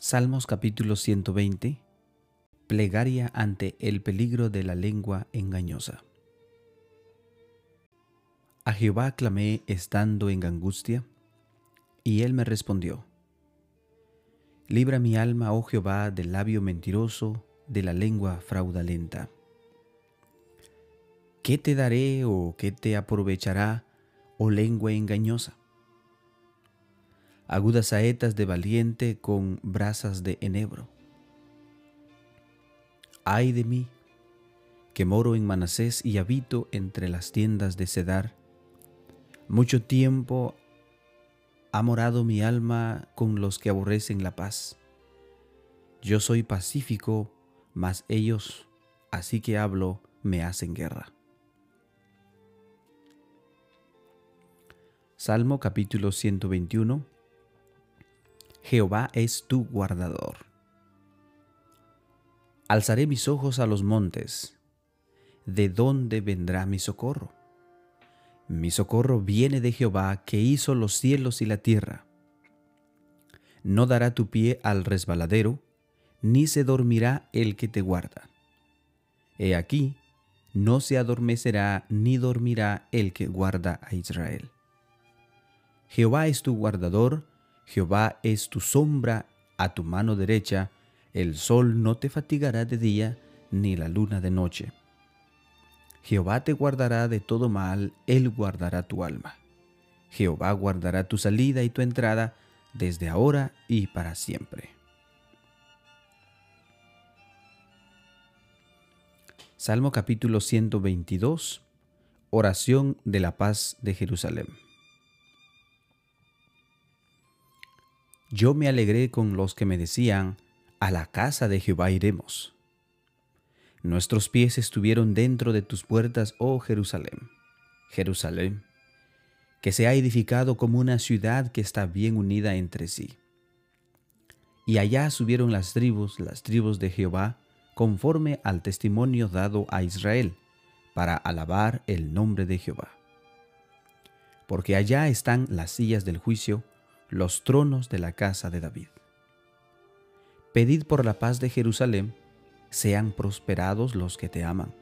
Salmos capítulo 120. Plegaria ante el peligro de la lengua engañosa. A Jehová clamé estando en angustia, y él me respondió. Libra mi alma, oh Jehová, del labio mentiroso, de la lengua fraudulenta. ¿Qué te daré o qué te aprovechará, oh lengua engañosa? Agudas saetas de valiente con brasas de enebro. Ay de mí, que moro en Manasés y habito entre las tiendas de Cedar. Mucho tiempo ha morado mi alma con los que aborrecen la paz. Yo soy pacífico, mas ellos, así que hablo, me hacen guerra. Salmo capítulo 121 Jehová es tu guardador. Alzaré mis ojos a los montes. ¿De dónde vendrá mi socorro? Mi socorro viene de Jehová que hizo los cielos y la tierra. No dará tu pie al resbaladero, ni se dormirá el que te guarda. He aquí, no se adormecerá ni dormirá el que guarda a Israel. Jehová es tu guardador, Jehová es tu sombra a tu mano derecha, el sol no te fatigará de día, ni la luna de noche. Jehová te guardará de todo mal, Él guardará tu alma. Jehová guardará tu salida y tu entrada desde ahora y para siempre. Salmo capítulo 122 Oración de la paz de Jerusalén. Yo me alegré con los que me decían, a la casa de Jehová iremos. Nuestros pies estuvieron dentro de tus puertas, oh Jerusalén. Jerusalén, que se ha edificado como una ciudad que está bien unida entre sí. Y allá subieron las tribus, las tribus de Jehová, conforme al testimonio dado a Israel, para alabar el nombre de Jehová. Porque allá están las sillas del juicio, los tronos de la casa de David. Pedid por la paz de Jerusalén, sean prosperados los que te aman.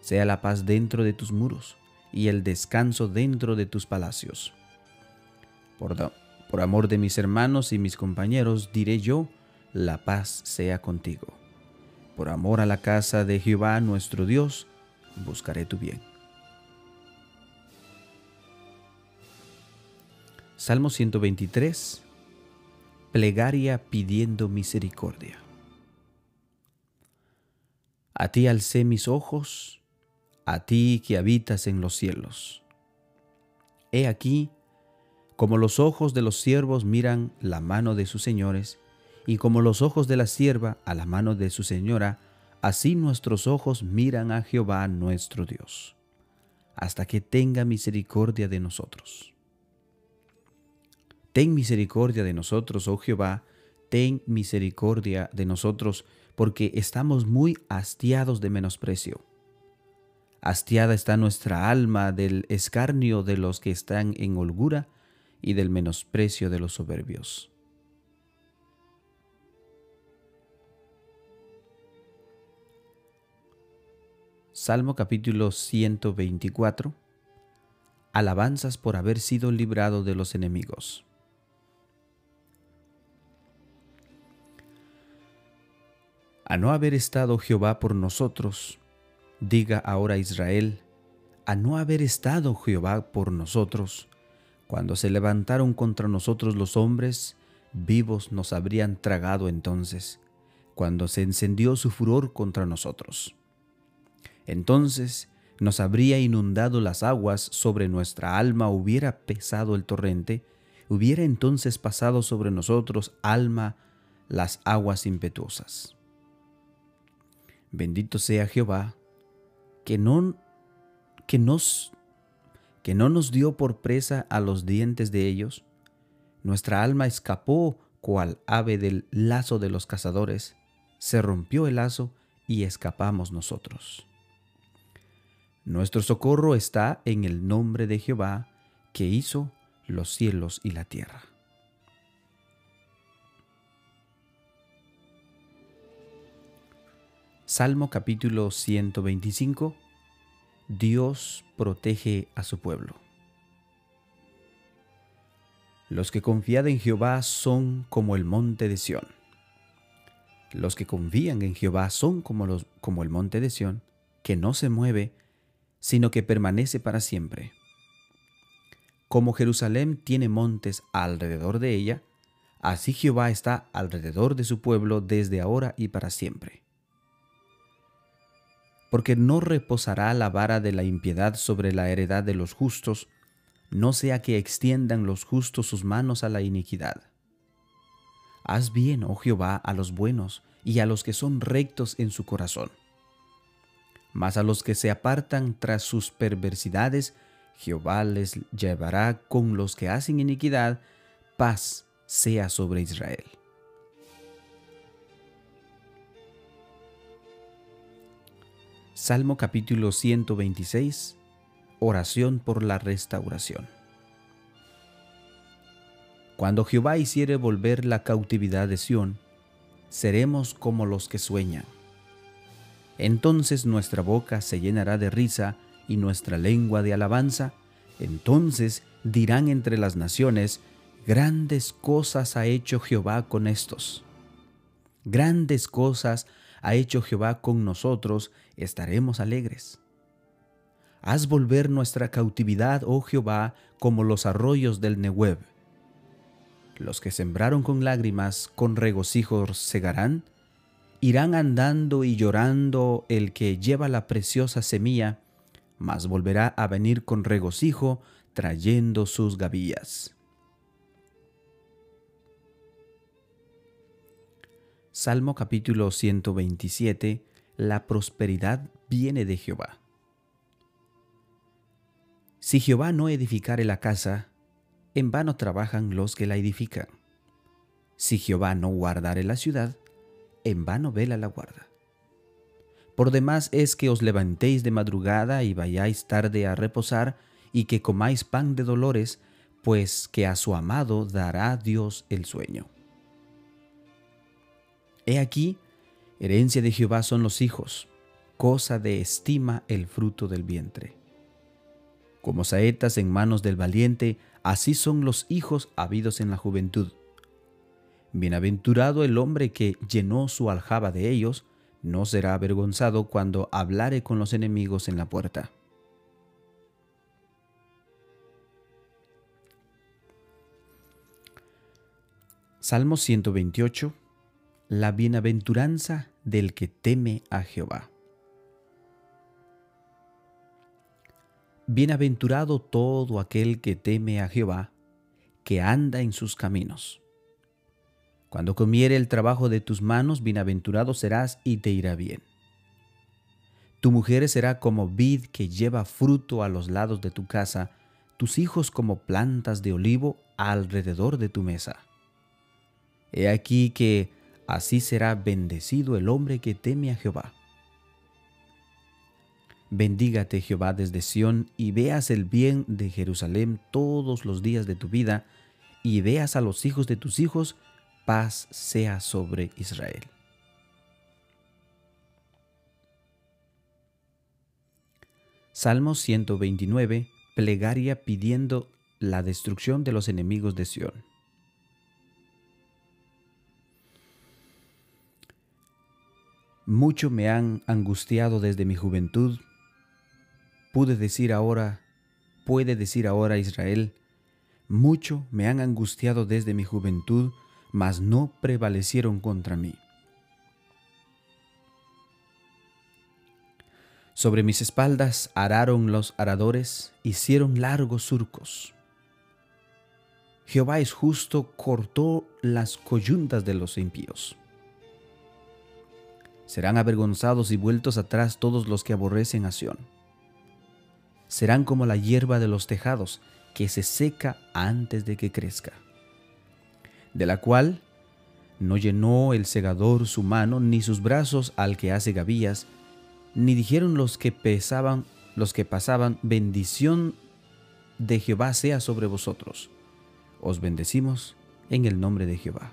Sea la paz dentro de tus muros y el descanso dentro de tus palacios. Por, por amor de mis hermanos y mis compañeros, diré yo, la paz sea contigo. Por amor a la casa de Jehová nuestro Dios, buscaré tu bien. Salmo 123. Plegaria pidiendo misericordia. A ti alcé mis ojos, a ti que habitas en los cielos. He aquí, como los ojos de los siervos miran la mano de sus señores, y como los ojos de la sierva a la mano de su señora, así nuestros ojos miran a Jehová nuestro Dios, hasta que tenga misericordia de nosotros. Ten misericordia de nosotros, oh Jehová, ten misericordia de nosotros, porque estamos muy hastiados de menosprecio. Hastiada está nuestra alma del escarnio de los que están en holgura y del menosprecio de los soberbios. Salmo capítulo 124 Alabanzas por haber sido librado de los enemigos. A no haber estado Jehová por nosotros, diga ahora Israel, a no haber estado Jehová por nosotros, cuando se levantaron contra nosotros los hombres, vivos nos habrían tragado entonces, cuando se encendió su furor contra nosotros. Entonces nos habría inundado las aguas, sobre nuestra alma hubiera pesado el torrente, hubiera entonces pasado sobre nosotros alma las aguas impetuosas. Bendito sea Jehová, que no, que nos, que no nos dio por presa a los dientes de ellos. Nuestra alma escapó cual ave del lazo de los cazadores. Se rompió el lazo y escapamos nosotros. Nuestro socorro está en el nombre de Jehová, que hizo los cielos y la tierra. Salmo capítulo 125. Dios protege a su pueblo. Los que confían en Jehová son como el monte de Sión. Los que confían en Jehová son como, los, como el monte de Sión, que no se mueve, sino que permanece para siempre. Como Jerusalén tiene montes alrededor de ella, así Jehová está alrededor de su pueblo desde ahora y para siempre. Porque no reposará la vara de la impiedad sobre la heredad de los justos, no sea que extiendan los justos sus manos a la iniquidad. Haz bien, oh Jehová, a los buenos y a los que son rectos en su corazón. Mas a los que se apartan tras sus perversidades, Jehová les llevará con los que hacen iniquidad, paz sea sobre Israel. Salmo capítulo 126 Oración por la restauración. Cuando Jehová hiciere volver la cautividad de Sión, seremos como los que sueñan. Entonces nuestra boca se llenará de risa y nuestra lengua de alabanza. Entonces dirán entre las naciones, grandes cosas ha hecho Jehová con estos. Grandes cosas ha hecho Jehová con nosotros, estaremos alegres. Haz volver nuestra cautividad, oh Jehová, como los arroyos del Nehueb. Los que sembraron con lágrimas, con regocijo segarán. Irán andando y llorando el que lleva la preciosa semilla, mas volverá a venir con regocijo, trayendo sus gavillas. Salmo capítulo 127 La prosperidad viene de Jehová. Si Jehová no edificare la casa, en vano trabajan los que la edifican. Si Jehová no guardare la ciudad, en vano vela la guarda. Por demás es que os levantéis de madrugada y vayáis tarde a reposar, y que comáis pan de dolores, pues que a su amado dará Dios el sueño. He aquí, herencia de Jehová son los hijos, cosa de estima el fruto del vientre. Como saetas en manos del valiente, así son los hijos habidos en la juventud. Bienaventurado el hombre que llenó su aljaba de ellos, no será avergonzado cuando hablare con los enemigos en la puerta. Salmo 128 La bienaventuranza del que teme a Jehová. Bienaventurado todo aquel que teme a Jehová, que anda en sus caminos. Cuando comiere el trabajo de tus manos, bienaventurado serás y te irá bien. Tu mujer será como vid que lleva fruto a los lados de tu casa, tus hijos como plantas de olivo alrededor de tu mesa. He aquí que así será bendecido el hombre que teme a Jehová. Bendígate Jehová desde Sión y veas el bien de Jerusalén todos los días de tu vida y veas a los hijos de tus hijos, paz sea sobre Israel. Salmo 129, plegaria pidiendo la destrucción de los enemigos de Sión. Mucho me han angustiado desde mi juventud pude decir ahora, puede decir ahora Israel, mucho me han angustiado desde mi juventud, mas no prevalecieron contra mí. Sobre mis espaldas araron los aradores, hicieron largos surcos. Jehová es justo, cortó las coyuntas de los impíos. Serán avergonzados y vueltos atrás todos los que aborrecen a Sión serán como la hierba de los tejados, que se seca antes de que crezca, de la cual no llenó el segador su mano ni sus brazos al que hace gavillas, ni dijeron los que pesaban, los que pasaban, bendición de Jehová sea sobre vosotros. Os bendecimos en el nombre de Jehová.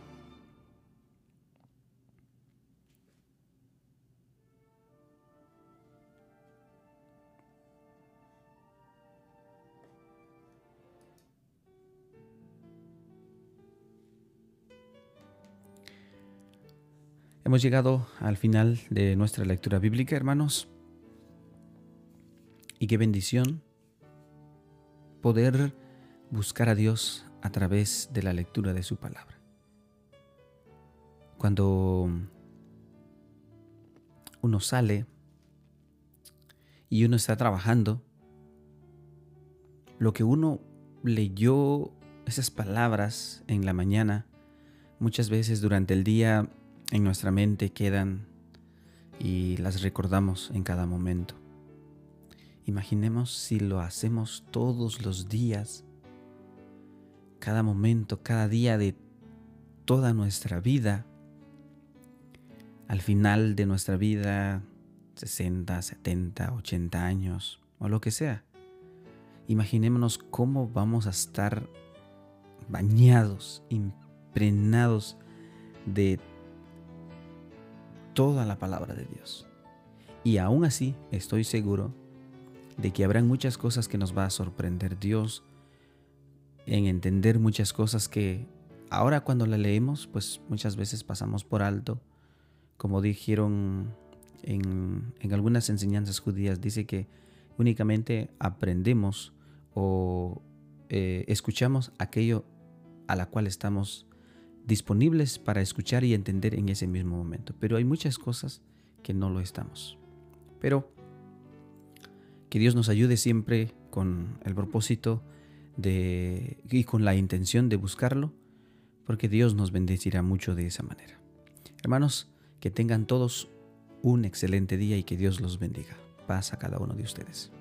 Hemos llegado al final de nuestra lectura bíblica, hermanos. Y qué bendición poder buscar a Dios a través de la lectura de su palabra. Cuando uno sale y uno está trabajando, lo que uno leyó, esas palabras en la mañana, muchas veces durante el día en nuestra mente quedan y las recordamos en cada momento. Imaginemos si lo hacemos todos los días, cada momento, cada día de toda nuestra vida. Al final de nuestra vida, 60, 70, 80 años o lo que sea. Imaginémonos cómo vamos a estar bañados, impregnados de toda la palabra de Dios. Y aún así estoy seguro de que habrán muchas cosas que nos va a sorprender Dios en entender muchas cosas que ahora cuando la leemos pues muchas veces pasamos por alto. Como dijeron en, algunas enseñanzas judías, dice que únicamente aprendemos o eh, escuchamos aquello a la cual estamos disponibles para escuchar y entender en ese mismo momento. Pero hay muchas cosas que no lo estamos. Pero que Dios nos ayude siempre con el propósito de, y con la intención de buscarlo, porque Dios nos bendecirá mucho de esa manera. Hermanos, que tengan todos un excelente día y que Dios los bendiga. Paz a cada uno de ustedes.